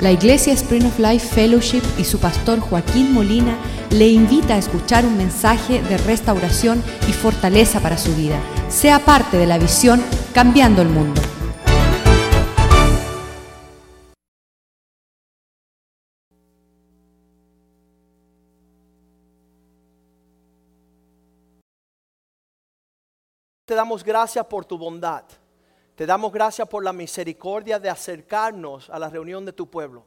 La Iglesia Spring of Life Fellowship y su pastor Joaquín Molina le invita a escuchar un mensaje de restauración y fortaleza para su vida. Sea parte de la visión Cambiando el Mundo. Te damos gracias por tu bondad. Te damos gracias por la misericordia de acercarnos a la reunión de tu pueblo.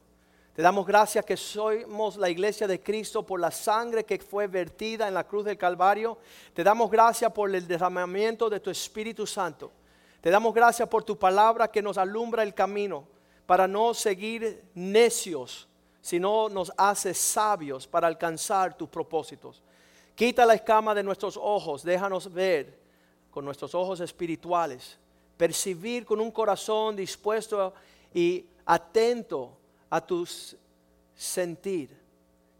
Te damos gracias que somos la iglesia de Cristo por la sangre que fue vertida en la cruz del Calvario. Te damos gracias por el derramamiento de tu Espíritu Santo. Te damos gracias por tu palabra que nos alumbra el camino para no seguir necios, sino nos hace sabios para alcanzar tus propósitos. Quita la escama de nuestros ojos, déjanos ver con nuestros ojos espirituales percibir con un corazón dispuesto y atento a tus sentir.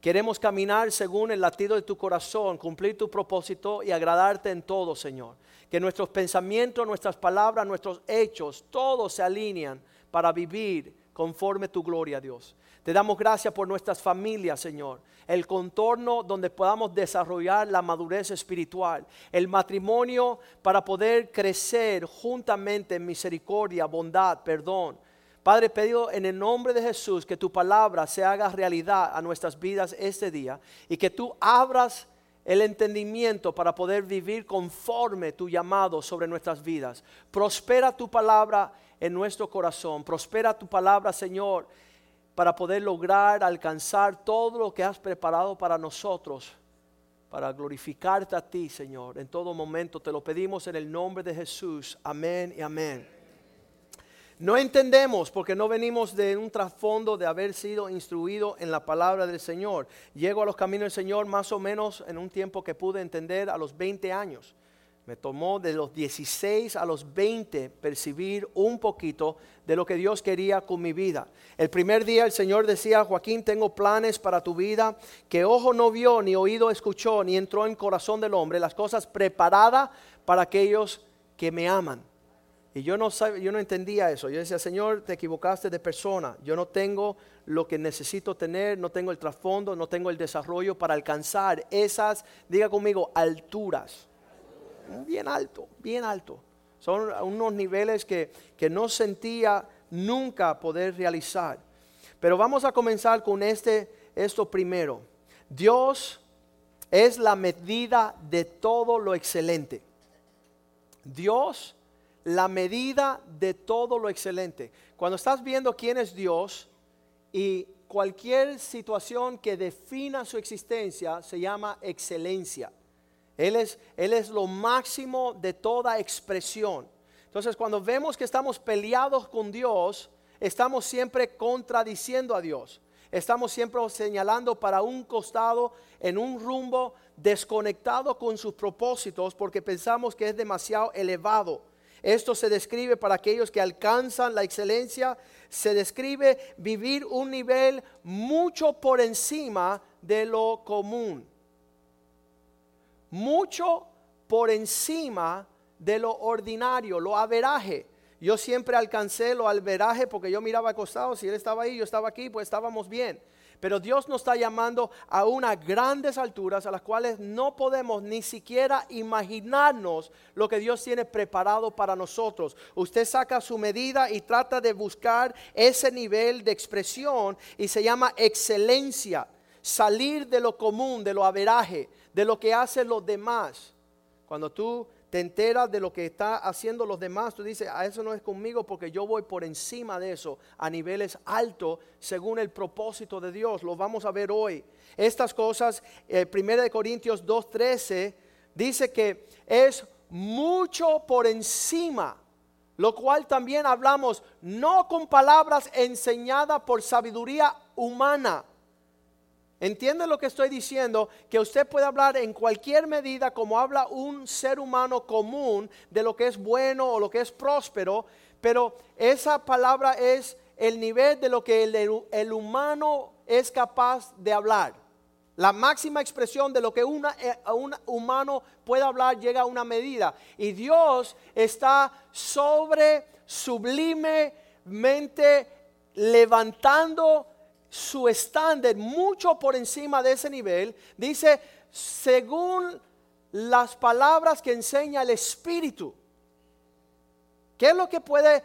Queremos caminar según el latido de tu corazón, cumplir tu propósito y agradarte en todo, Señor. Que nuestros pensamientos, nuestras palabras, nuestros hechos, todos se alinean para vivir conforme tu gloria, Dios. Te damos gracias por nuestras familias, Señor. El contorno donde podamos desarrollar la madurez espiritual. El matrimonio para poder crecer juntamente en misericordia, bondad, perdón. Padre, pedido en el nombre de Jesús que tu palabra se haga realidad a nuestras vidas este día y que tú abras el entendimiento para poder vivir conforme tu llamado sobre nuestras vidas. Prospera tu palabra en nuestro corazón. Prospera tu palabra, Señor, para poder lograr alcanzar todo lo que has preparado para nosotros, para glorificarte a ti, Señor, en todo momento. Te lo pedimos en el nombre de Jesús. Amén y amén. No entendemos porque no venimos de un trasfondo de haber sido instruido en la palabra del Señor. Llego a los caminos del Señor más o menos en un tiempo que pude entender a los 20 años. Me tomó de los 16 a los 20 percibir un poquito de lo que Dios quería con mi vida. El primer día el Señor decía, Joaquín, tengo planes para tu vida que ojo no vio, ni oído escuchó, ni entró en corazón del hombre, las cosas preparadas para aquellos que me aman. Y yo no, yo no entendía eso. Yo decía, Señor, te equivocaste de persona. Yo no tengo lo que necesito tener, no tengo el trasfondo, no tengo el desarrollo para alcanzar esas, diga conmigo, alturas bien alto, bien alto. Son unos niveles que, no sentía nunca poder realizar. Pero vamos a comenzar con este, esto primero. Dios es la medida de todo lo excelente. Dios, la medida de todo lo excelente. Cuando estás viendo quién es Dios y cualquier situación que defina su existencia se llama excelencia. Él es, él es lo máximo de toda expresión. Entonces cuando vemos que estamos peleados con Dios, estamos siempre contradiciendo a Dios. Estamos siempre señalando para un costado en un rumbo desconectado con sus propósitos porque pensamos que es demasiado elevado. Esto se describe para aquellos que alcanzan la excelencia, se describe vivir un nivel mucho por encima de lo común mucho por encima de lo ordinario, lo averaje. Yo siempre alcancé lo alveraje porque yo miraba acostado, si él estaba ahí, yo estaba aquí, pues estábamos bien. Pero Dios nos está llamando a unas grandes alturas a las cuales no podemos ni siquiera imaginarnos lo que Dios tiene preparado para nosotros. Usted saca su medida y trata de buscar ese nivel de expresión y se llama excelencia, salir de lo común, de lo averaje de lo que hacen los demás. Cuando tú te enteras de lo que está haciendo los demás, tú dices, a ah, eso no es conmigo porque yo voy por encima de eso a niveles altos según el propósito de Dios. Lo vamos a ver hoy. Estas cosas, eh, 1 Corintios 2.13 dice que es mucho por encima, lo cual también hablamos no con palabras enseñadas por sabiduría humana Entiende lo que estoy diciendo, que usted puede hablar en cualquier medida como habla un ser humano común de lo que es bueno o lo que es próspero, pero esa palabra es el nivel de lo que el, humano es capaz de hablar. La máxima expresión de lo que eh, un humano puede hablar llega a una medida. Y Dios está sobre sublimemente levantando su estándar mucho por encima de ese nivel. Dice, según las palabras que enseña el Espíritu. ¿Qué es lo que puede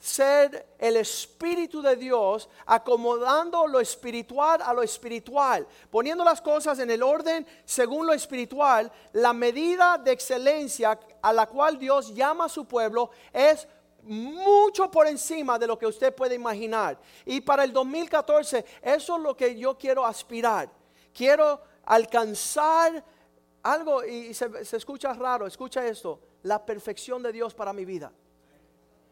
ser el Espíritu de Dios acomodando lo espiritual a lo espiritual, poniendo las cosas en el orden según lo espiritual, la medida de excelencia a la cual Dios llama a su pueblo es mucho por encima de lo que usted puede imaginar. Y para el 2014, eso es lo que yo quiero aspirar. Quiero alcanzar algo, y se, se escucha raro, escucha esto, la perfección de Dios para mi vida.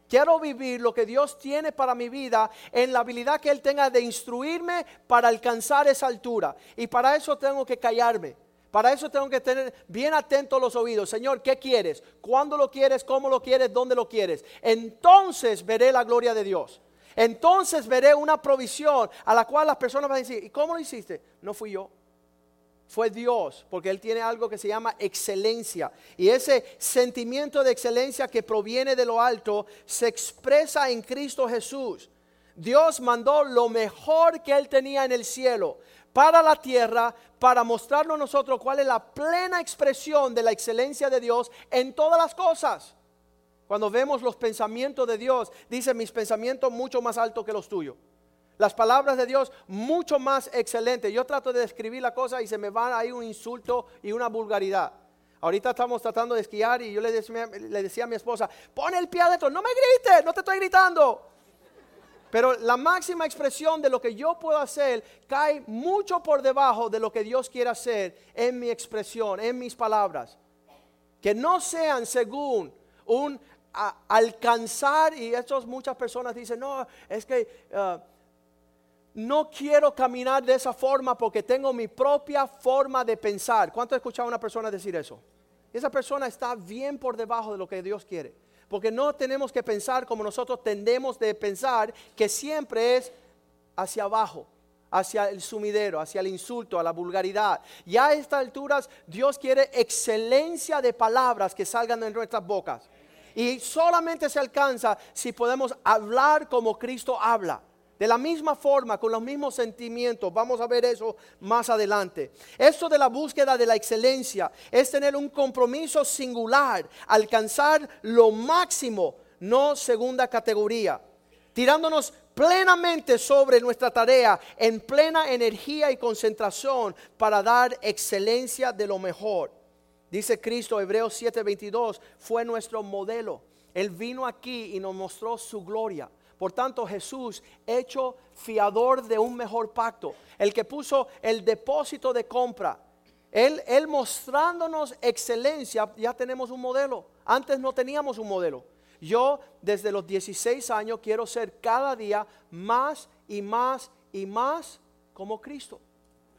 Quiero vivir lo que Dios tiene para mi vida en la habilidad que Él tenga de instruirme para alcanzar esa altura. Y para eso tengo que callarme. Para eso tengo que tener bien atentos los oídos. Señor, ¿qué quieres? ¿Cuándo lo quieres? ¿Cómo lo quieres? ¿Dónde lo quieres? Entonces veré la gloria de Dios. Entonces veré una provisión a la cual las personas van a decir, ¿y cómo lo hiciste? No fui yo fue Dios, porque Él tiene algo que se llama excelencia. Y ese sentimiento de excelencia que proviene de lo alto se expresa en Cristo Jesús. Dios mandó lo mejor que Él tenía en el cielo para la tierra, para mostrarnos a nosotros cuál es la plena expresión de la excelencia de Dios en todas las cosas. Cuando vemos los pensamientos de Dios, dice mis pensamientos mucho más altos que los tuyos. Las palabras de Dios mucho más excelentes. Yo trato de describir la cosa y se me va ahí un insulto y una vulgaridad. Ahorita estamos tratando de esquiar y yo le decía, le decía a mi esposa, pon el pie adentro, no me grites, no te estoy gritando. Pero la máxima expresión de lo que yo puedo hacer cae mucho por debajo de lo que Dios quiere hacer en mi expresión, en mis palabras. Que no sean según un alcanzar, y estos muchas personas dicen, no, es que... Ah, no quiero caminar de esa forma porque tengo mi propia forma de pensar. ¿Cuánto he escuchado a una persona decir eso? Esa persona está bien por debajo de lo que Dios quiere. Porque no tenemos que pensar como nosotros tendemos de pensar, que siempre es hacia abajo, hacia el sumidero, hacia el insulto, a la vulgaridad. Ya a estas alturas Dios quiere excelencia de palabras que salgan de nuestras bocas. Y solamente se alcanza si podemos hablar como Cristo habla. De la misma forma, con los mismos sentimientos. Vamos a ver eso más adelante. Esto de la búsqueda de la excelencia es tener un compromiso singular, alcanzar lo máximo, no segunda categoría. Tirándonos plenamente sobre nuestra tarea, en plena energía y concentración para dar excelencia de lo mejor. Dice Cristo, Hebreos 7:22, fue nuestro modelo. Él vino aquí y nos mostró su gloria. Por tanto, Jesús, hecho fiador de un mejor pacto, el que puso el depósito de compra, él, mostrándonos excelencia, ya tenemos un modelo. Antes no teníamos un modelo. Yo desde los 16 años quiero ser cada día más y más y más como Cristo.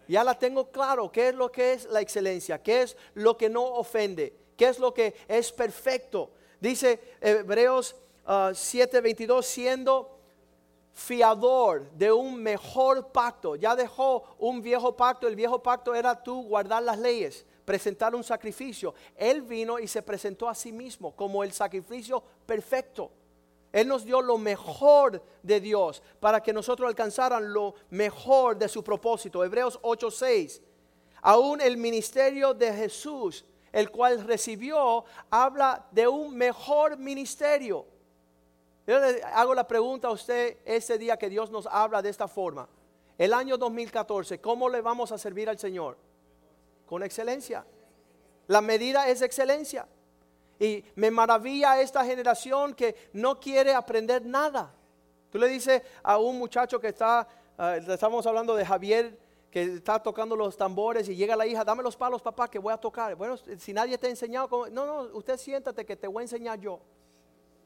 Ya la tengo claro, qué es lo que es la excelencia, qué es lo que no ofende, qué es lo que es perfecto. Dice Hebreos 7:22, ah, siendo fiador de un mejor pacto. Ya dejó un viejo pacto, el viejo pacto era tú guardar las leyes, presentar un sacrificio. Él vino y se presentó a sí mismo como el sacrificio perfecto. Él nos dio lo mejor de Dios para que nosotros alcanzaran lo mejor de su propósito. Hebreos 8:6. Aún el ministerio de Jesús, el cual recibió, habla de un mejor ministerio yo le hago la pregunta a usted ese día que Dios nos habla de esta forma. El año 2014, ¿cómo le vamos a servir al Señor? Con excelencia. La medida es excelencia. Y me maravilla esta generación que no quiere aprender nada. Tú le dices a un muchacho que está, uh, estamos hablando de Javier, que está tocando los tambores y llega la hija, dame los palos, papá, que voy a tocar. Bueno, si nadie te ha enseñado, no, no, usted siéntate que te voy a enseñar yo.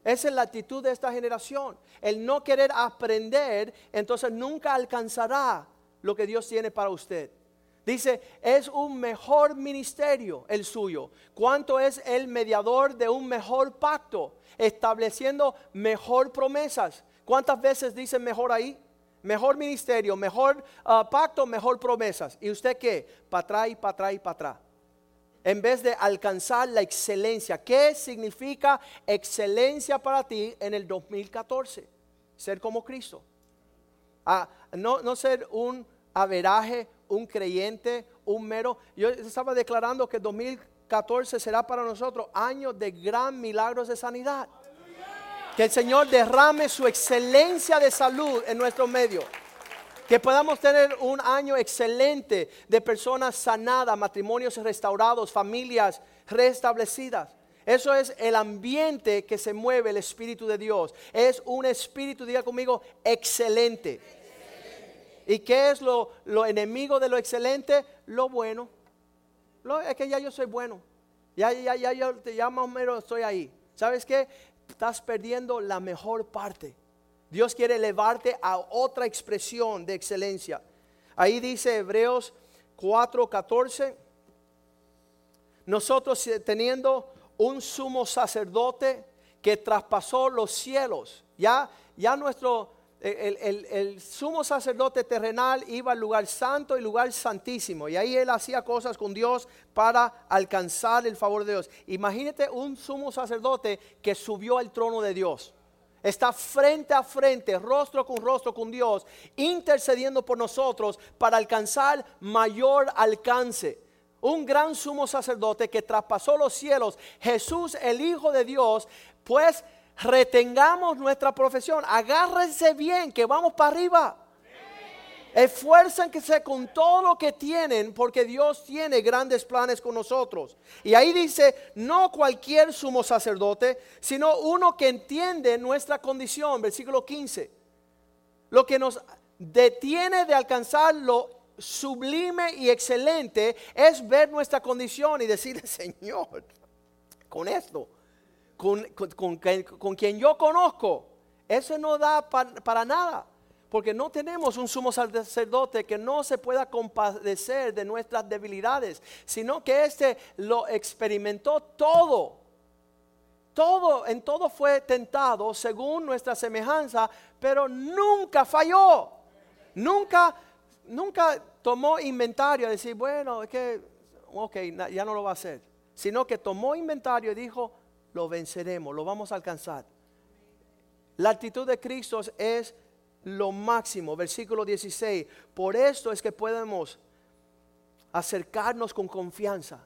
Esa es la actitud de esta generación. El no querer aprender, entonces nunca alcanzará lo que Dios tiene para usted. Dice, es un mejor ministerio el suyo. ¿Cuánto es el mediador de un mejor pacto? Estableciendo mejor promesas. ¿Cuántas veces dice mejor ahí? Mejor ministerio, mejor ah, pacto, mejor promesas. ¿Y usted qué? Para atrás y para atrás y para atrás en vez de alcanzar la excelencia. ¿Qué significa excelencia para ti en el 2014? Ser como Cristo. A no, no ser un averaje, un creyente, un mero. Yo estaba declarando que 2014 será para nosotros año de gran milagros de sanidad. Que el Señor derrame su excelencia de salud en nuestro medio. Que podamos tener un año excelente de personas sanadas, matrimonios restaurados, familias restablecidas. Eso es el ambiente que se mueve el Espíritu de Dios. Es un espíritu, diga conmigo, excelente. ¿Y qué es lo, lo, enemigo de lo excelente? Lo bueno. Lo, es que ya yo soy bueno. Ya, ya, ya, ya, ya más o estoy ahí. ¿Sabes qué? Estás perdiendo la mejor parte. Dios quiere elevarte a otra expresión de excelencia. Ahí dice Hebreos 4:14. Nosotros eh, teniendo un sumo sacerdote que traspasó los cielos, ya, ya nuestro el, sumo sacerdote terrenal iba al lugar santo y lugar santísimo. Y ahí él hacía cosas con Dios para alcanzar el favor de Dios. Imagínate un sumo sacerdote que subió al trono de Dios. Está frente a frente, rostro con rostro con Dios, intercediendo por nosotros para alcanzar mayor alcance. Un gran sumo sacerdote que traspasó los cielos, Jesús el Hijo de Dios, pues retengamos nuestra profesión. Agárrense bien, que vamos para arriba. Esfuérzanse con todo lo que tienen, porque Dios tiene grandes planes con nosotros. Y ahí dice, no cualquier sumo sacerdote, sino uno que entiende nuestra condición, versículo 15. Lo que nos detiene de alcanzar lo sublime y excelente es ver nuestra condición y decir, Señor, con esto con, quien yo conozco, eso no da para nada. Porque no tenemos un sumo sacerdote que no se pueda compadecer de nuestras debilidades, sino que éste lo experimentó todo. Todo, en todo fue tentado según nuestra semejanza, pero nunca falló. Nunca, nunca tomó inventario de decir, bueno, es que, ok, ya no lo va a hacer. Sino que tomó inventario y dijo, lo venceremos, lo vamos a alcanzar. La actitud de Cristo es lo máximo, versículo 16. Por esto es que podemos acercarnos con confianza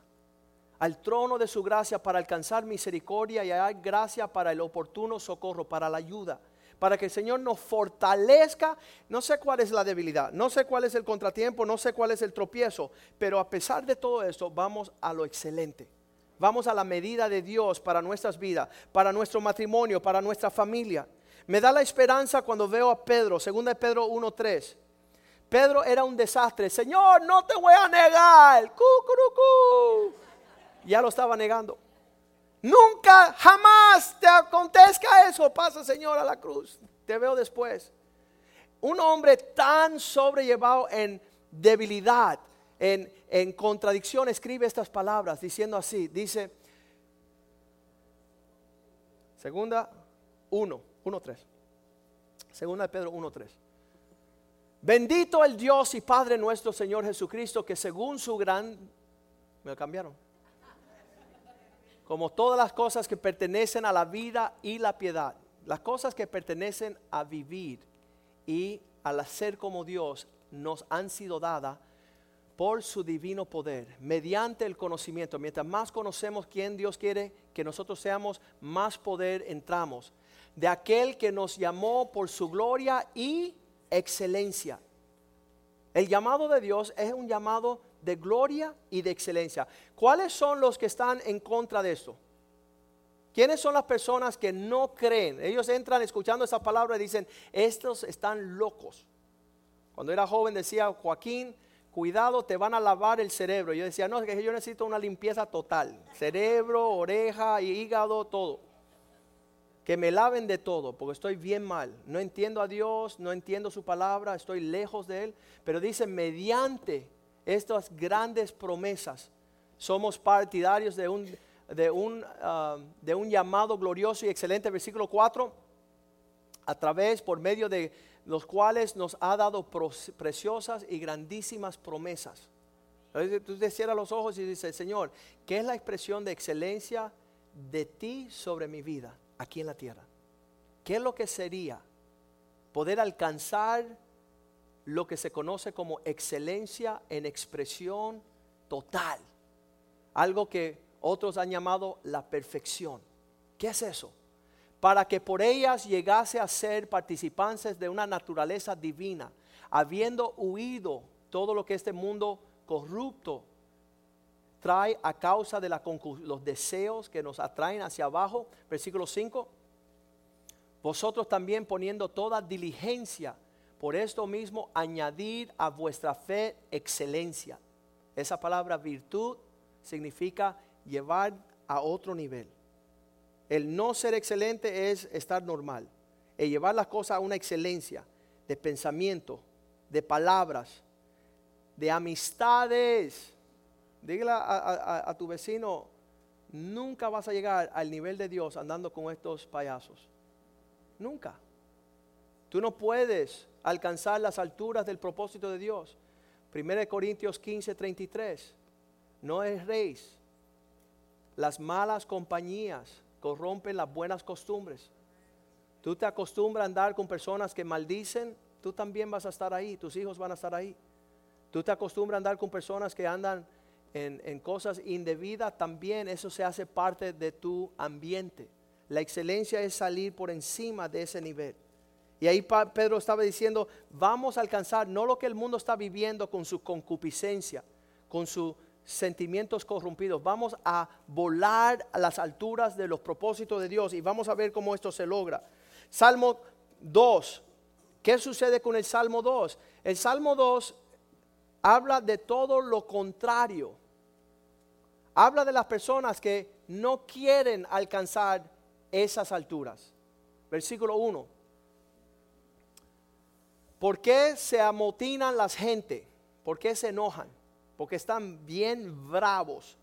al trono de su gracia para alcanzar misericordia y hallar gracia para el oportuno socorro, para la ayuda, para que el Señor nos fortalezca. No sé cuál es la debilidad, no sé cuál es el contratiempo, no sé cuál es el tropiezo, pero a pesar de todo esto, vamos a lo excelente. Vamos a la medida de Dios para nuestras vidas, para nuestro matrimonio, para nuestra familia. Me da la esperanza cuando veo a Pedro, 2 Pedro 1.3. Pedro era un desastre. Señor, no te voy a negar. Ya lo estaba negando. Nunca, jamás te acontezca eso. Pasa, Señor, a la cruz. Te veo después. Un hombre tan sobrellevado en debilidad, en, en contradicción escribe estas palabras diciendo así, dice, segunda 1, 1, 3. Segunda de Pedro 1, 3. Bendito el Dios y Padre nuestro Señor Jesucristo, que según su gran... Me cambiaron. Como todas las cosas que pertenecen a la vida y la piedad, las cosas que pertenecen a vivir y al hacer como Dios nos han sido dadas por su divino poder, mediante el conocimiento. Mientras más conocemos quién Dios quiere que nosotros seamos, más poder entramos. De aquel que nos llamó por su gloria y excelencia. El llamado de Dios es un llamado de gloria y de excelencia. ¿Cuáles son los que están en contra de esto? ¿Quiénes son las personas que no creen? Ellos entran escuchando esa palabra y dicen, estos están locos. Cuando era joven decía Joaquín, cuidado, te van a lavar el cerebro. Yo decía, no, es que yo necesito una limpieza total. Cerebro, oreja, hígado, todo. Que me laven de todo, porque estoy bien mal. No entiendo a Dios, no entiendo su palabra, estoy lejos de Él. Pero dice, mediante estas grandes promesas, somos partidarios de un, de un, ah, de un llamado glorioso y excelente. Versículo 4, a través, por medio de los cuales nos ha dado preciosas y grandísimas promesas. Tú cierras los ojos y dices, Señor, ¿qué es la expresión de excelencia de ti sobre mi vida aquí en la tierra? ¿Qué es lo que sería poder alcanzar lo que se conoce como excelencia en expresión total. Algo que otros han llamado la perfección. ¿Qué es eso? Para que por ellas llegase a ser participantes de una naturaleza divina, habiendo huido todo lo que este mundo corrupto trae a causa de los deseos que nos atraen hacia abajo. Versículo 5. Vosotros también poniendo toda diligencia, por esto mismo añadir a vuestra fe excelencia. Esa palabra virtud significa llevar a otro nivel. El no ser excelente es estar normal. El llevar las cosas a una excelencia de pensamiento, de palabras, de amistades. Dígale a, tu vecino, nunca vas a llegar al nivel de Dios andando con estos payasos. Nunca. Tú no puedes alcanzar las alturas del propósito de Dios. 1 Corintios 15, 33. No es rey. Las malas compañías corrompen las buenas costumbres. Tú te acostumbras a andar con personas que maldicen, tú también vas a estar ahí, tus hijos van a estar ahí. Tú te acostumbras a andar con personas que andan en, cosas indebidas, también eso se hace parte de tu ambiente. La excelencia es salir por encima de ese nivel. Y ahí Pedro estaba diciendo, vamos a alcanzar no lo que el mundo está viviendo con su concupiscencia, con sus sentimientos corrompidos, vamos a volar a las alturas de los propósitos de Dios y vamos a ver cómo esto se logra. Salmo 2, ¿qué sucede con el Salmo 2? El Salmo 2 habla de todo lo contrario. Habla de las personas que no quieren alcanzar esas alturas. Versículo 1. ¿Por qué se amotinan las gente? ¿Por qué se enojan? Porque están bien bravos.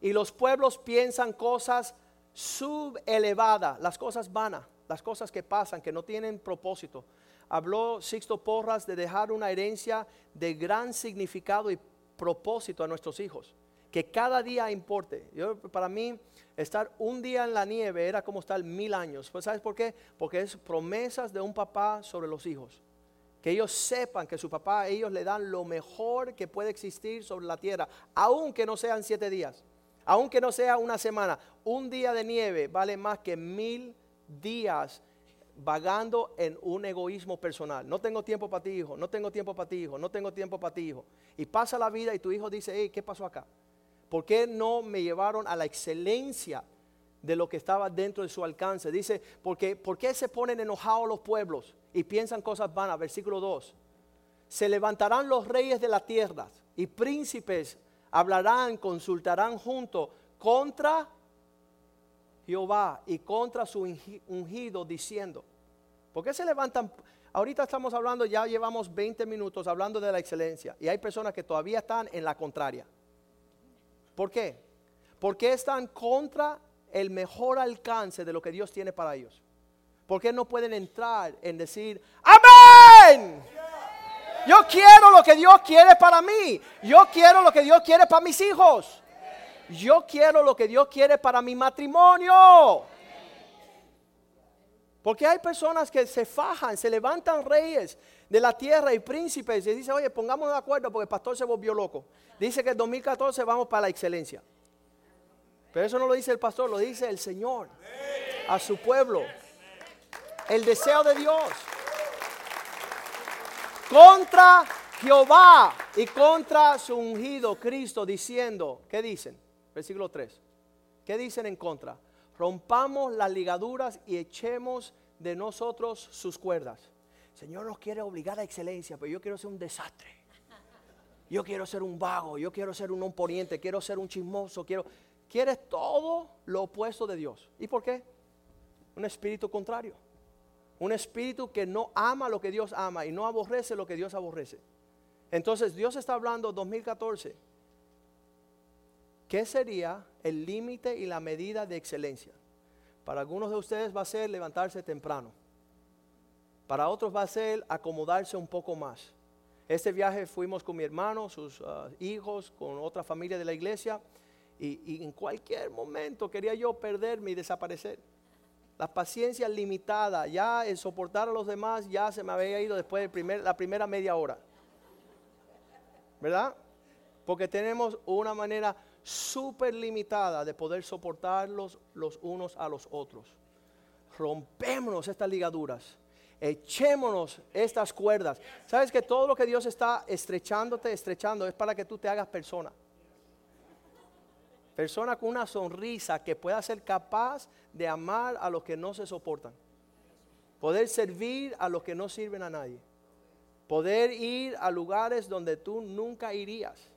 Y los pueblos piensan cosas subelevadas, las cosas vanas, las cosas que pasan, que no tienen propósito. Habló Sixto Porras de dejar una herencia de gran significado y propósito a nuestros hijos. Que cada día importe. Yo, para mí, estar un día en la nieve era como estar mil años. Pues, ¿Sabes por qué? Porque es promesas de un papá sobre los hijos que ellos sepan que su papá, ellos le dan lo mejor que puede existir sobre la tierra, aunque no sean siete días, aunque no sea una semana. Un día de nieve vale más que mil días vagando en un egoísmo personal. No tengo tiempo para ti, hijo, no tengo tiempo para ti, hijo, no tengo tiempo para ti, hijo. Y pasa la vida y tu hijo dice, hey, ¿qué pasó acá? ¿Por qué no me llevaron a la excelencia de lo que estaba dentro de su alcance? Dice, porque, ¿por qué se ponen enojados los pueblos? y piensan cosas vanas. Versículo 2. Se levantarán los reyes de la tierra y príncipes hablarán, consultarán junto contra Jehová y contra su ungido diciendo. ¿Por qué se levantan? Ahorita estamos hablando, ya llevamos 20 minutos hablando de la excelencia y hay personas que todavía están en la contraria. ¿Por qué? Porque están contra el mejor alcance de lo que Dios tiene para ellos. ¿Por qué no pueden entrar en decir, amén? Yo quiero lo que Dios quiere para mí. Yo quiero lo que Dios quiere para mis hijos. Yo quiero lo que Dios quiere para mi matrimonio. Porque hay personas que se fajan, se levantan reyes de la tierra y príncipes y dicen, oye, pongamos de acuerdo porque el pastor se volvió loco. Dice que en 2014 vamos para la excelencia. Pero eso no lo dice el pastor, lo dice el Señor a su pueblo el deseo de Dios. Contra Jehová y contra su ungido Cristo diciendo, ¿qué dicen? Versículo 3. ¿Qué dicen en contra? Rompamos las ligaduras y echemos de nosotros sus cuerdas. Señor nos quiere obligar a excelencia, pero yo quiero ser un desastre. Yo quiero ser un vago, yo quiero ser un omponiente, quiero ser un chismoso, quiero... Quieres todo lo opuesto de Dios. ¿Y por qué? Un espíritu contrario. Un espíritu que no ama lo que Dios ama y no aborrece lo que Dios aborrece. Entonces Dios está hablando 2014. ¿Qué sería el límite y la medida de excelencia? Para algunos de ustedes va a ser levantarse temprano. Para otros va a ser acomodarse un poco más. Este viaje fuimos con mi hermano, sus uh, hijos, con otra familia de la iglesia. Y, y en cualquier momento quería yo perderme y desaparecer. la paciencia limitada, ya el soportar a los demás ya se me había ido después de primer, la primera media hora. ¿Verdad? Porque tenemos una manera súper limitada de poder soportarlos los unos a los otros. Rompémonos estas ligaduras. Echémonos estas cuerdas. Sabes que todo lo que Dios está estrechándote, estrechando, es para que tú te hagas persona. Persona con una sonrisa que pueda ser capaz de amar a los que no se soportan. Poder servir a los que no sirven a nadie. Poder ir a lugares donde tú nunca irías.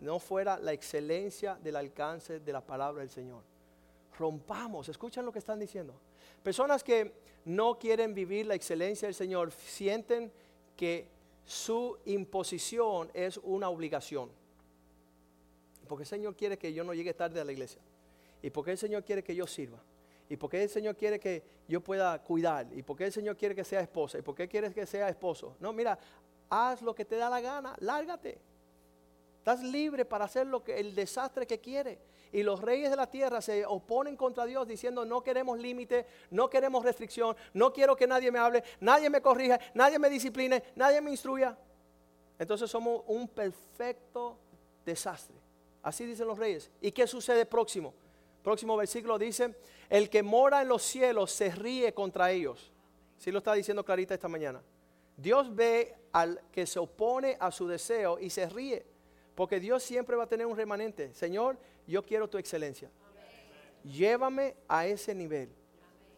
No fuera la excelencia del alcance de la palabra del Señor. Rompamos, escuchan lo que están diciendo. Personas que no quieren vivir la excelencia del Señor sienten que su imposición es una obligación. Porque el Señor quiere que yo no llegue tarde a la iglesia. Y porque el Señor quiere que yo sirva. Y porque el Señor quiere que yo pueda cuidar. Y porque el Señor quiere que sea esposa. Y porque quiere que sea esposo. No, mira, haz lo que te da la gana. Lárgate. Estás libre para hacer lo que el desastre que quiere. Y los reyes de la tierra se oponen contra Dios diciendo no queremos límite, no queremos restricción, no quiero que nadie me hable, nadie me corrija, nadie me discipline, nadie me instruya. Entonces somos un perfecto desastre. Así dicen los reyes. ¿Y qué sucede próximo? Próximo versículo dice, el que mora en los cielos se ríe contra ellos. Sí lo está diciendo Clarita esta mañana. Dios ve al que se opone a su deseo y se ríe. Porque Dios siempre va a tener un remanente. Señor, yo quiero tu excelencia. Llévame a ese nivel.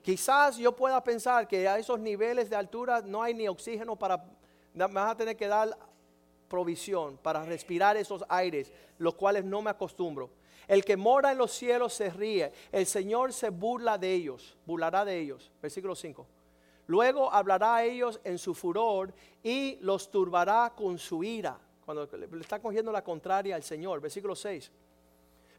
Quizás yo pueda pensar que a esos niveles de altura no hay ni oxígeno para... Me vas a tener que dar provisión para respirar esos aires, los cuales no me acostumbro. El que mora en los cielos se ríe, el Señor se burla de ellos, burlará de ellos. Versículo 5. Luego hablará a ellos en su furor y los turbará con su ira. Cuando le está cogiendo la contraria al Señor. Versículo 6.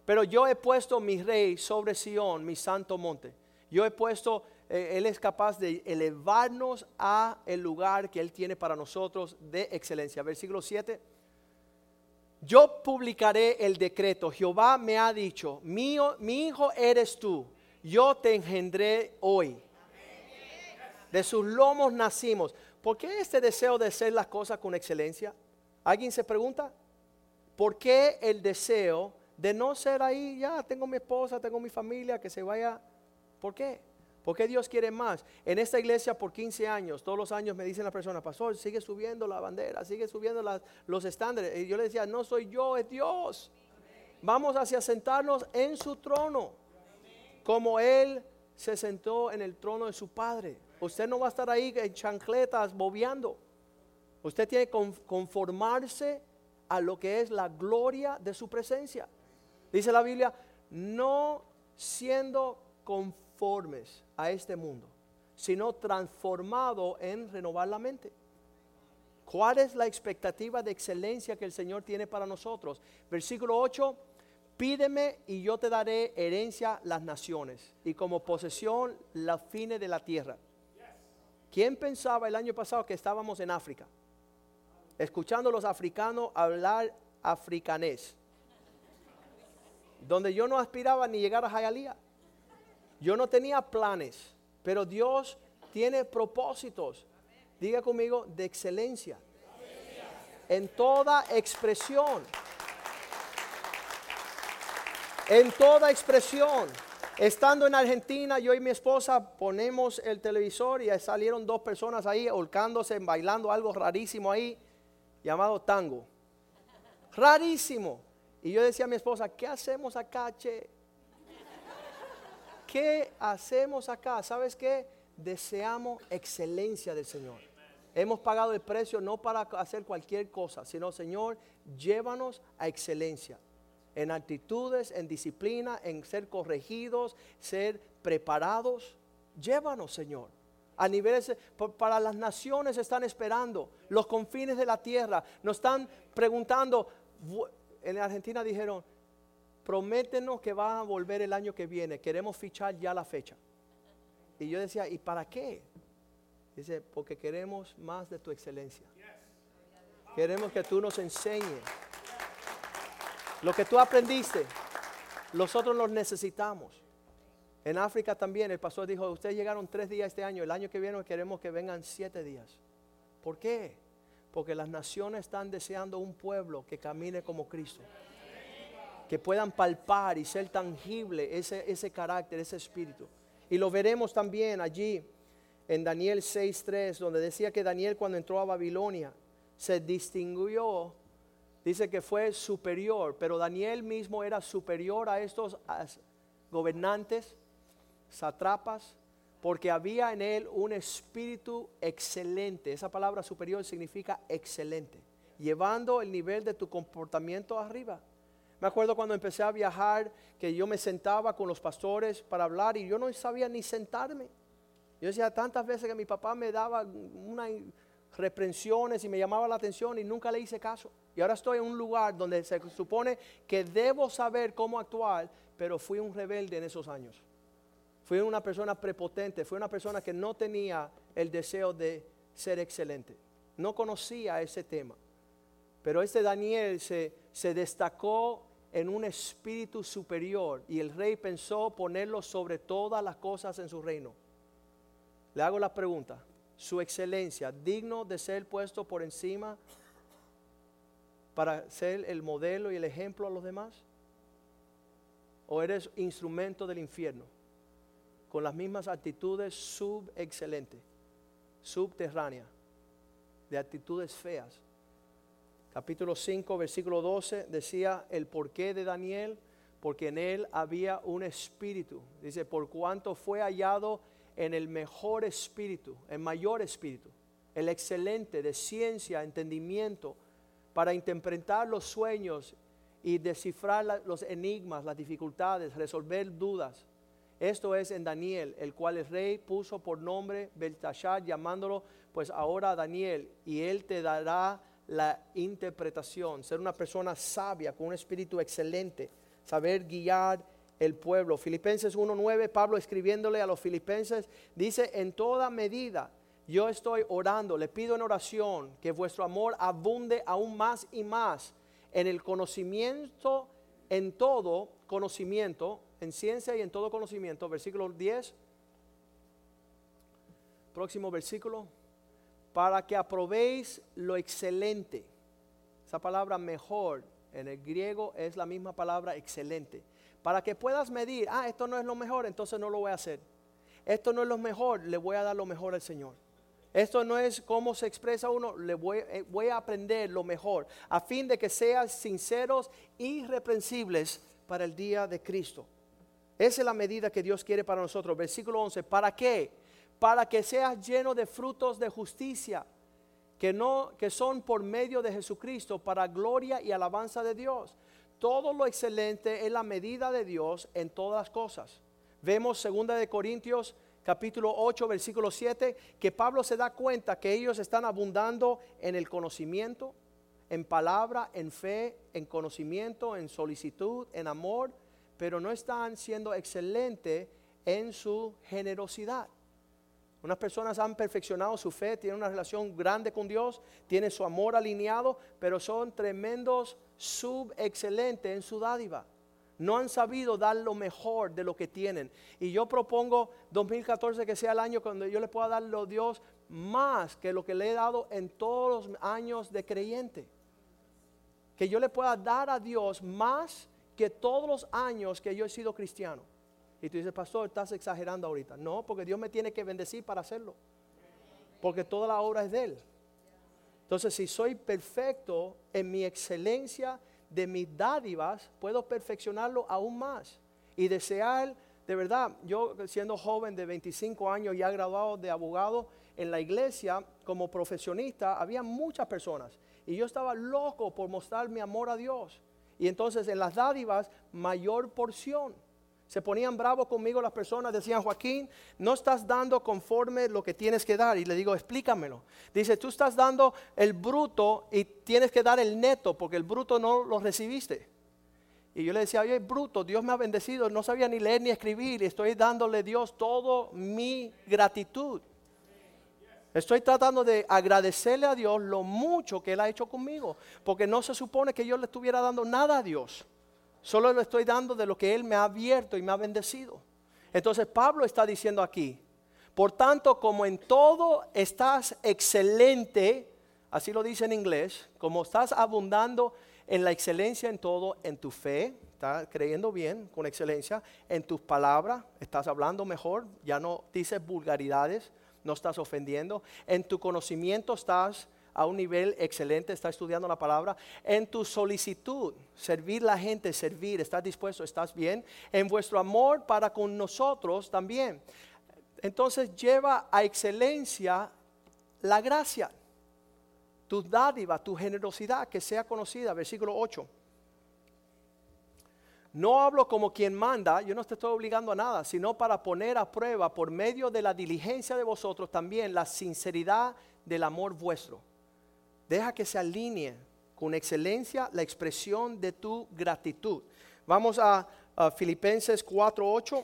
Pero yo he puesto mi rey sobre Sión, mi santo monte. Yo he puesto eh, él es capaz de elevarnos a el lugar que Él tiene para nosotros de excelencia. Versículo 7. Yo publicaré el decreto. Jehová me ha dicho, mío, mi hijo eres tú. Yo te engendré hoy. De sus lomos nacimos. ¿Por qué este deseo de hacer las cosas con excelencia? ¿Alguien se pregunta? ¿Por qué el deseo de no ser ahí, ya tengo mi esposa, tengo mi familia, que se vaya? ¿Por qué? ¿Por qué Dios quiere más? En esta iglesia por 15 años, todos los años me dicen las personas, pastor, sigue subiendo la bandera, sigue subiendo los estándares. Y yo le decía, no soy yo, es Dios. Vamos hacia sentarnos en su trono, como Él se sentó en el trono de su Padre. Usted no va a estar ahí en chancletas, bobeando. Usted tiene que conformarse a lo que es la gloria de su presencia. Dice la Biblia, no siendo conforme a este mundo, sino transformado en renovar la mente. ¿Cuál es la expectativa de excelencia que el Señor tiene para nosotros? Versículo 8, pídeme y yo te daré herencia las naciones y como posesión las fines de la tierra. ¿Quién pensaba el año pasado que estábamos en África? Escuchando a los africanos hablar africanés, donde yo no aspiraba ni llegar a Jayalía. Yo no tenía planes, pero Dios tiene propósitos. Diga conmigo, de excelencia. En toda expresión. En toda expresión. Estando en Argentina, yo y mi esposa ponemos el televisor y salieron dos personas ahí holcándose, bailando algo rarísimo ahí, llamado tango. Rarísimo. Y yo decía a mi esposa, ¿qué hacemos acá, che? ¿Qué hacemos acá? ¿Sabes qué? Deseamos excelencia del Señor. Hemos pagado el precio no para hacer cualquier cosa, sino Señor, llévanos a excelencia. En actitudes, en disciplina, en ser corregidos, ser preparados. Llévanos, Señor. A niveles, para las naciones están esperando, los confines de la tierra, nos están preguntando. En Argentina dijeron, prométenos que va a volver el año que viene, queremos fichar ya la fecha. Y yo decía, ¿y para qué? Dice, porque queremos más de tu excelencia. Queremos que tú nos enseñes. Lo que tú aprendiste, nosotros lo necesitamos. En África también el pastor dijo, ustedes llegaron tres días este año, el año que viene queremos que vengan siete días. ¿Por qué? Porque las naciones están deseando un pueblo que camine como Cristo. Que puedan palpar y ser tangible ese, ese carácter, ese espíritu. Y lo veremos también allí en Daniel 6.3, donde decía que Daniel cuando entró a Babilonia se distinguió, dice que fue superior, pero Daniel mismo era superior a estos gobernantes, satrapas, porque había en él un espíritu excelente. Esa palabra superior significa excelente, llevando el nivel de tu comportamiento arriba. Me acuerdo cuando empecé a viajar que yo me sentaba con los pastores para hablar y yo no sabía ni sentarme. Yo decía tantas veces que mi papá me daba unas reprensiones y me llamaba la atención y nunca le hice caso. Y ahora estoy en un lugar donde se supone que debo saber cómo actuar, pero fui un rebelde en esos años. Fui una persona prepotente, fui una persona que no tenía el deseo de ser excelente. No conocía ese tema. Pero este Daniel se, se destacó en un espíritu superior y el rey pensó ponerlo sobre todas las cosas en su reino. Le hago la pregunta, su excelencia, digno de ser puesto por encima para ser el modelo y el ejemplo a los demás? ¿O eres instrumento del infierno? Con las mismas actitudes subexcelentes, subterráneas, de actitudes feas. Capítulo 5, versículo 12 decía el porqué de Daniel, porque en él había un espíritu. Dice, por cuanto fue hallado en el mejor espíritu, el mayor espíritu, el excelente de ciencia, entendimiento, para interpretar los sueños y descifrar los enigmas, las dificultades, resolver dudas. Esto es en Daniel, el cual el rey puso por nombre Beltashar, llamándolo pues ahora Daniel, y él te dará la interpretación, ser una persona sabia, con un espíritu excelente, saber guiar el pueblo. Filipenses 1.9, Pablo escribiéndole a los filipenses, dice, en toda medida yo estoy orando, le pido en oración que vuestro amor abunde aún más y más en el conocimiento, en todo conocimiento, en ciencia y en todo conocimiento. Versículo 10, próximo versículo, para que aprobéis lo excelente. Esa palabra mejor en el griego es la misma palabra excelente para que puedas medir, ah, esto no es lo mejor, entonces no lo voy a hacer. Esto no es lo mejor, le voy a dar lo mejor al Señor. Esto no es cómo se expresa uno, le voy, eh, a aprender lo mejor, a fin de que seas sinceros, irreprensibles para el día de Cristo. Esa es la medida que Dios quiere para nosotros. Versículo 11, ¿para qué? Para que seas lleno de frutos de justicia, que, no, que son por medio de Jesucristo, para gloria y alabanza de Dios todo lo excelente es la medida de Dios en todas las cosas. Vemos 2 de Corintios capítulo 8 versículo 7 que Pablo se da cuenta que ellos están abundando en el conocimiento, en palabra, en fe, en conocimiento, en solicitud, en amor, pero no están siendo excelentes en su generosidad. Unas personas han perfeccionado su fe, tienen una relación grande con Dios, tienen su amor alineado, pero son tremendos subexcelentes en su dádiva. No han sabido dar lo mejor de lo que tienen. Y yo propongo 2014 que sea el año cuando yo le pueda dar a Dios más que lo que le he dado en todos los años de creyente. Que yo le pueda dar a Dios más que todos los años que yo he sido cristiano. Y tú dices, pastor, estás exagerando ahorita. No, porque Dios me tiene que bendecir para hacerlo. Porque toda la obra es de Él. Entonces, si soy perfecto en mi excelencia de mis dádivas, puedo perfeccionarlo aún más. Y desear, de verdad, yo siendo joven de 25 años, ya graduado de abogado en la iglesia como profesionista, había muchas personas. Y yo estaba loco por mostrar mi amor a Dios. Y entonces en las dádivas, mayor porción. Se ponían bravos conmigo las personas, decían, Joaquín, no estás dando conforme lo que tienes que dar. Y le digo, explícamelo. Dice, tú estás dando el bruto y tienes que dar el neto porque el bruto no lo recibiste. Y yo le decía, oye, bruto, Dios me ha bendecido, no sabía ni leer ni escribir y estoy dándole a Dios todo mi gratitud. Estoy tratando de agradecerle a Dios lo mucho que Él ha hecho conmigo, porque no se supone que yo le estuviera dando nada a Dios. Solo le estoy dando de lo que Él me ha abierto y me ha bendecido. Entonces Pablo está diciendo aquí, por tanto, como en todo estás excelente, así lo dice en inglés, como estás abundando en la excelencia en todo, en tu fe, estás creyendo bien, con excelencia, en tus palabras, estás hablando mejor, ya no dices vulgaridades, no estás ofendiendo, en tu conocimiento estás a un nivel excelente, estás estudiando la palabra, en tu solicitud, servir la gente, servir, estás dispuesto, estás bien, en vuestro amor para con nosotros también entonces lleva a excelencia la gracia, tu dádiva, tu generosidad, que sea conocida. Versículo 8. No hablo como quien manda, yo no te estoy obligando a nada, sino para poner a prueba por medio de la diligencia de vosotros también la sinceridad del amor vuestro. Deja que se alinee con excelencia la expresión de tu gratitud. Vamos a, a Filipenses 4:8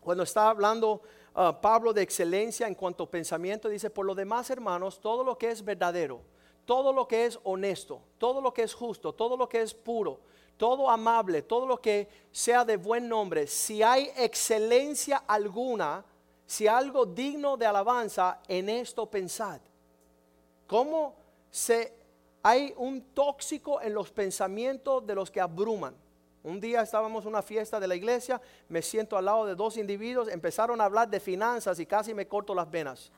cuando está hablando ah, Pablo de excelencia en cuanto a pensamiento, dice, por lo demás, hermanos, todo lo que es verdadero, todo lo que es honesto, todo lo que es justo, todo lo que es puro, todo amable, todo lo que sea de buen nombre, si hay excelencia alguna, si algo digno de alabanza, en esto pensad. ¿Cómo se hay un tóxico en los pensamientos de los que abruman? Un día estábamos en una fiesta de la iglesia, me siento al lado de dos individuos, empezaron a hablar de finanzas y casi me corto las venas.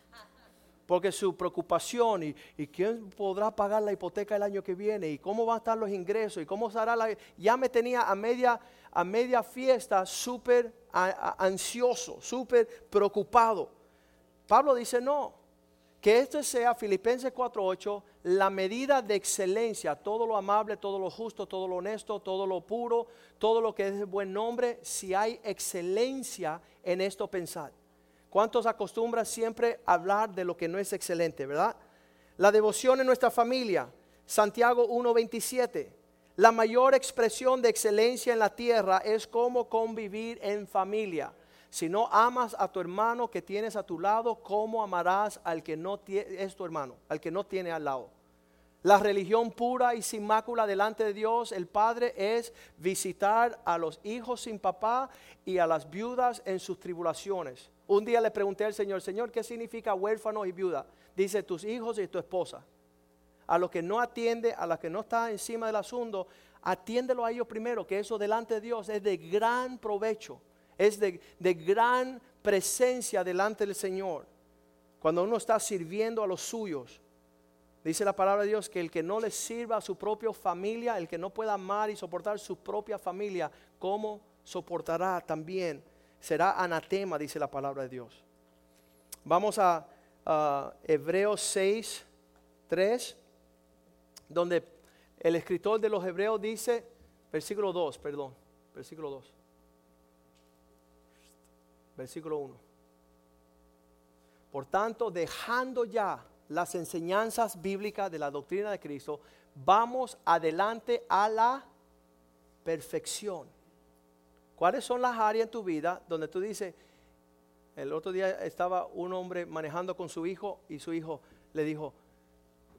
Porque su preocupación y, quién podrá pagar la hipoteca el año que viene y cómo van a estar los ingresos y cómo será la... Ya me tenía a media, a media fiesta súper ansioso, súper preocupado. Pablo dice, no, que este sea, Filipenses 4:8, la medida de excelencia, todo lo amable, todo lo justo, todo lo honesto, todo lo puro, todo lo que es buen nombre, si hay excelencia en esto pensad. ¿Cuántos acostumbran siempre hablar de lo que no es excelente, verdad? La devoción en nuestra familia, Santiago 1:27. La mayor expresión de excelencia en la tierra es cómo convivir en familia. Si no amas a tu hermano que tienes a tu lado, ¿cómo amarás al que no es tu hermano, al que no tiene al lado? La religión pura y sin mácula delante de Dios, el Padre, es visitar a los hijos sin papá y a las viudas en sus tribulaciones. Un día le pregunté al Señor, Señor, ¿qué significa huérfano y viuda? Dice tus hijos y tu esposa. A los que no atiende, a los que no está encima del asunto, atiéndelo a ellos primero, que eso delante de Dios es de gran provecho es de, gran presencia delante del Señor. Cuando uno está sirviendo a los suyos, Dice la palabra de Dios que el que no le sirva a su propia familia, el que no pueda amar y soportar su propia familia, ¿cómo soportará también? Será anatema, dice la palabra de Dios. Vamos a, Hebreos 6, 3, donde el escritor de los Hebreos dice, versículo 2, perdón, versículo 2 versículo 1. Por tanto, dejando ya las enseñanzas bíblicas de la doctrina de Cristo, vamos adelante a la perfección. ¿Cuáles son las áreas en tu vida donde tú dices, el otro día estaba un hombre manejando con su hijo y su hijo le dijo,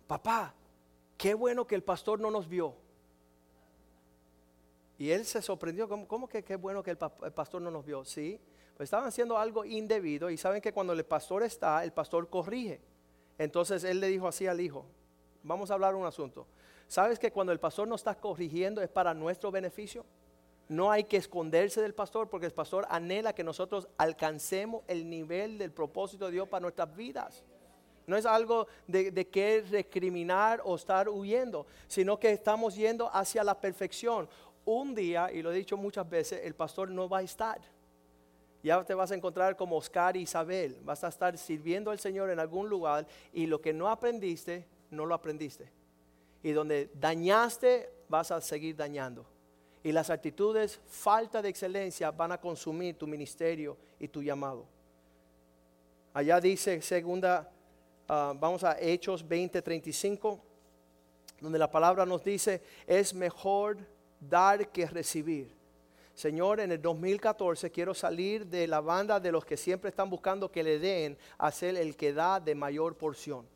papá, qué bueno que el pastor no nos vio. Y él se sorprendió, ¿cómo, que qué bueno que el, pastor no nos vio? Sí, estaban haciendo algo indebido y saben que cuando el pastor está, el pastor corrige. Entonces él le dijo así al hijo, vamos a hablar un asunto. ¿Sabes que cuando el pastor nos está corrigiendo es para nuestro beneficio? No hay que esconderse del pastor porque el pastor anhela que nosotros alcancemos el nivel del propósito de Dios para nuestras vidas. No es algo de, de que recriminar o estar huyendo, sino que estamos yendo hacia la perfección. Un día, y lo he dicho muchas veces, el pastor no va a estar ya te vas a encontrar como Oscar y Isabel. Vas a estar sirviendo al Señor en algún lugar y lo que no aprendiste, no lo aprendiste. Y donde dañaste, vas a seguir dañando. Y las actitudes, falta de excelencia, van a consumir tu ministerio y tu llamado. Allá dice segunda, ah, vamos a Hechos 20:35, donde la palabra nos dice, es mejor dar que recibir. Señor, en el 2014 quiero salir de la banda de los que siempre están buscando que le den a ser el que da de mayor porción.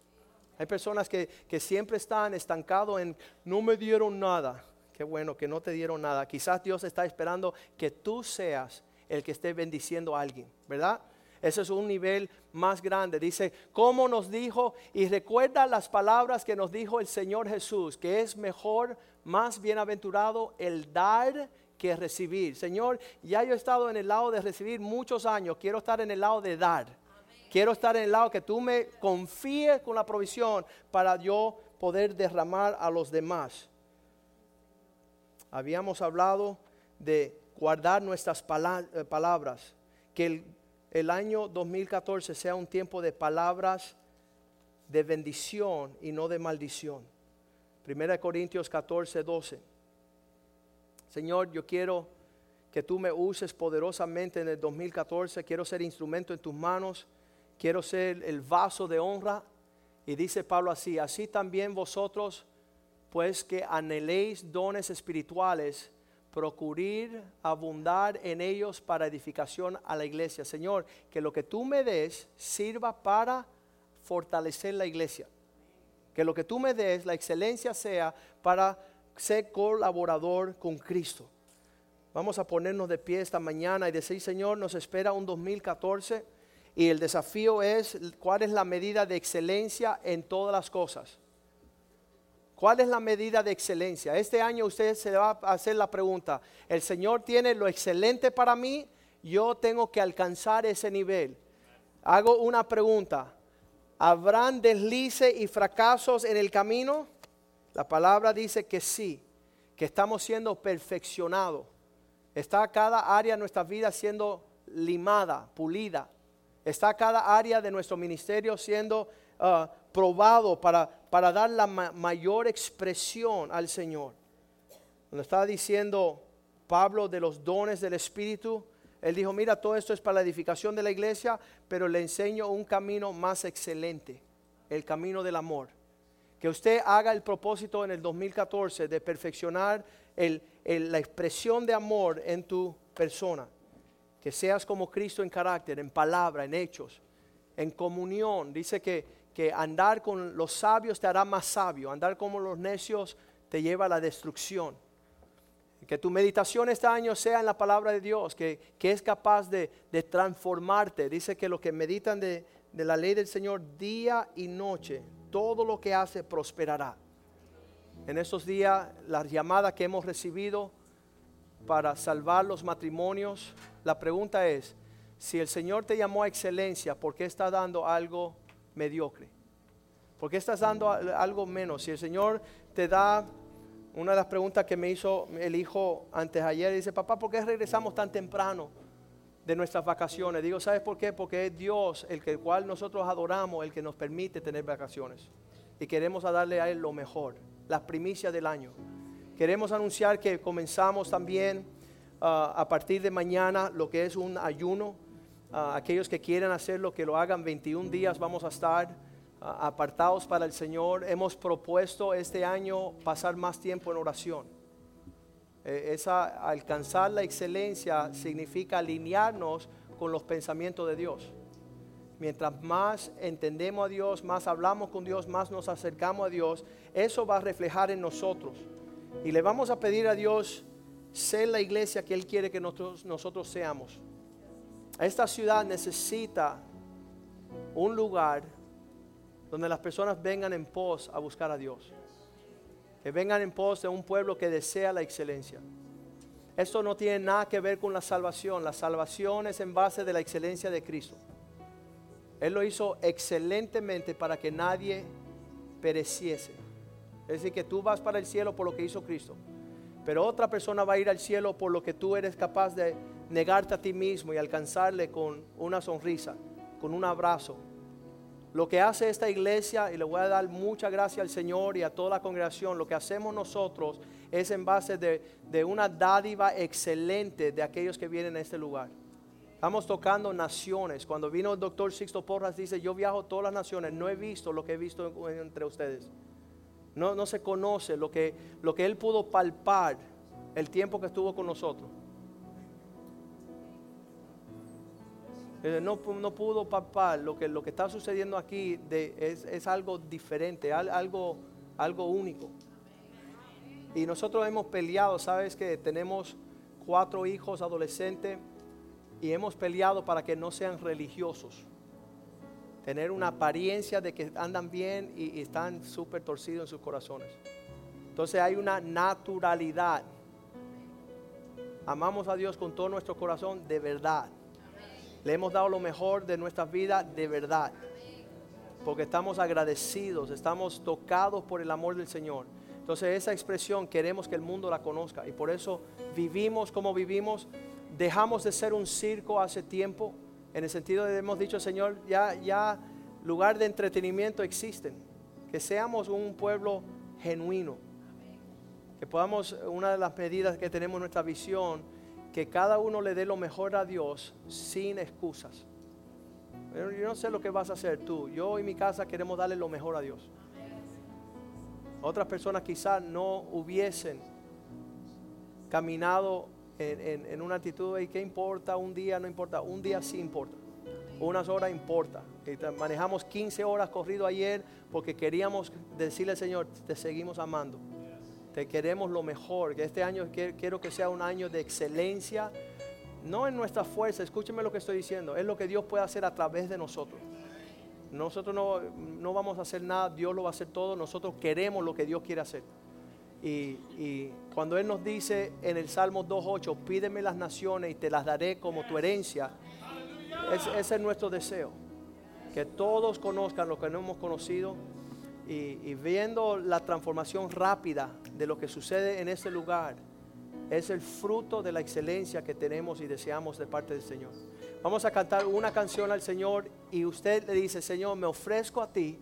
Hay personas que, siempre están estancados en no me dieron nada. Qué bueno que no te dieron nada. Quizás Dios está esperando que tú seas el que esté bendiciendo a alguien, ¿verdad? Ese es un nivel más grande. Dice, ¿cómo nos dijo? Y recuerda las palabras que nos dijo el Señor Jesús, que es mejor, más bienaventurado el dar que recibir. Señor, ya yo he estado en el lado de recibir muchos años, quiero estar en el lado de dar. Quiero estar en el lado que tú me confíes con la provisión para yo poder derramar a los demás. Habíamos hablado de guardar nuestras eh, palabras, que el, el año 2014 sea un tiempo de palabras de bendición y no de maldición. Primera Corintios 14, 12. Señor, yo quiero que tú me uses poderosamente en el 2014. Quiero ser instrumento en tus manos. Quiero ser el vaso de honra. Y dice Pablo así, así también vosotros, pues que anheléis dones espirituales, procurir abundar en ellos para edificación a la iglesia. Señor, que lo que tú me des sirva para fortalecer la iglesia. Que lo que tú me des, la excelencia sea para ser colaborador con Cristo. Vamos a ponernos de pie esta mañana y decir, Señor, nos espera un 2014 y el desafío es cuál es la medida de excelencia en todas las cosas. ¿Cuál es la medida de excelencia? Este año usted se va a hacer la pregunta, el Señor tiene lo excelente para mí, yo tengo que alcanzar ese nivel. Hago una pregunta, ¿habrán deslices y fracasos en el camino? La palabra dice que sí, que estamos siendo perfeccionados. Está cada área de nuestra vida siendo limada, pulida. Está cada área de nuestro ministerio siendo uh, probado para, para dar la mayor expresión al Señor. Cuando estaba diciendo Pablo de los dones del Espíritu, él dijo, mira, todo esto es para la edificación de la iglesia, pero le enseño un camino más excelente, el camino del amor que usted haga el propósito en el 2014 de perfeccionar la expresión de amor en tu persona. Que seas como Cristo en carácter, en palabra, en hechos, en comunión. Dice que, que andar con los sabios te hará más sabio, andar como los necios te lleva a la destrucción. Que tu meditación este año sea en la palabra de Dios, que, es capaz de, transformarte. Dice que los que meditan de, de la ley del Señor día y noche todo lo que hace prosperará. En estos días, las llamadas que hemos recibido para salvar los matrimonios, la pregunta es, si el Señor te llamó a excelencia, ¿por qué está dando algo mediocre? ¿Por qué estás dando algo menos? Si el Señor te da, una de las preguntas que me hizo el hijo antes ayer, dice, papá, ¿por qué regresamos tan temprano? de nuestras vacaciones. Digo, ¿sabes por qué? Porque es Dios el que, cual nosotros adoramos, el que nos permite tener vacaciones. Y queremos darle a Él lo mejor, las primicias del año. Queremos anunciar que comenzamos también ah, a partir de mañana lo que es un ayuno. Ah, aquellos que quieren hacerlo, que lo hagan 21 días, vamos a estar ah, apartados para el Señor. Hemos propuesto este año pasar más tiempo en oración. Eh, esa alcanzar la excelencia significa alinearnos con los pensamientos de Dios. Mientras más entendemos a Dios, más hablamos con Dios, más nos acercamos a Dios, eso va a reflejar en nosotros. Y le vamos a pedir a Dios ser la iglesia que Él quiere que nosotros, nosotros seamos. Esta ciudad necesita un lugar donde las personas vengan en pos a buscar a Dios que vengan en pos de un pueblo que desea la excelencia. Esto no tiene nada que ver con la salvación. La salvación es en base de la excelencia de Cristo. Él lo hizo excelentemente para que nadie pereciese. Es decir, que tú vas para el cielo por lo que hizo Cristo. Pero otra persona va a ir al cielo por lo que tú eres capaz de negarte a ti mismo y alcanzarle con una sonrisa, con un abrazo, lo que hace esta iglesia, y le voy a dar mucha gracia al Señor y a toda la congregación, lo que hacemos nosotros es en base de, una dádiva excelente de aquellos que vienen a este lugar. Estamos tocando naciones. Cuando vino el doctor Sixto Porras, dice, yo viajo todas las naciones, no he visto lo que he visto entre ustedes. No, no se conoce lo que, lo que él pudo palpar el tiempo que estuvo con nosotros. Eh, no, pudo papá, lo que, lo que está sucediendo aquí es, algo diferente, algo, algo único. Y nosotros hemos peleado, sabes que tenemos cuatro hijos adolescentes y hemos peleado para que no sean religiosos. Tener una apariencia de que andan bien y, y están súper torcidos en sus corazones. Entonces hay una naturalidad. Amamos a Dios con todo nuestro corazón de verdad. Le hemos dado lo mejor de nuestras vidas de verdad. Porque estamos agradecidos, estamos tocados por el amor del Señor. Entonces esa expresión queremos que el mundo la conozca y por eso vivimos como vivimos. Dejamos de ser un circo hace tiempo, en el sentido de hemos dicho, Señor, ya, ya lugar de entretenimiento existen. Que seamos un pueblo genuino. Que podamos, una de las medidas que tenemos en nuestra visión, que cada uno le dé lo mejor a Dios sin excusas. Yo no sé lo que vas a hacer tú. Yo y mi casa queremos darle lo mejor a Dios. Otras personas quizás no hubiesen caminado en, una actitud de ¿qué importa? Un día no importa, un día sí importa. Unas horas importa. manejamos 15 horas corrido ayer porque queríamos decirle al Señor, te seguimos amando. Te queremos lo mejor. Que este año quiero que sea un año de excelencia. No en nuestra fuerza, escúcheme lo que estoy diciendo. Es lo que Dios puede hacer a través de nosotros. Nosotros no, vamos a hacer nada, Dios lo va a hacer todo. Nosotros queremos lo que Dios quiere hacer. Y, cuando Él nos dice en el Salmo 2.8, pídeme las naciones y te las daré como tu herencia, ese es nuestro deseo. Que todos conozcan lo que no hemos conocido y, viendo la transformación rápida de lo que sucede en ese lugar, es el fruto de la excelencia que tenemos y deseamos de parte del Señor. Vamos a cantar una canción al Señor y usted le dice, Señor, me ofrezco a ti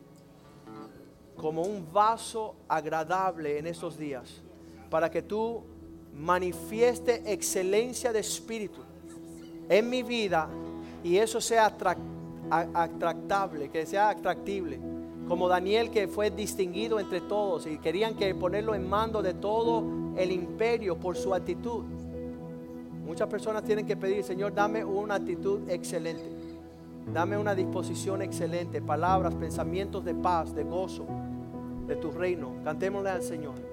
como un vaso agradable en estos días, para que tú manifieste excelencia de espíritu en mi vida y eso sea atractable, que sea atractible. Como Daniel que fue distinguido entre todos y querían que ponerlo en mando de todo el imperio por su actitud. Muchas personas tienen que pedir, Señor, dame una actitud excelente. Dame una disposición excelente, palabras, pensamientos de paz, de gozo, de tu reino. Cantémosle al Señor.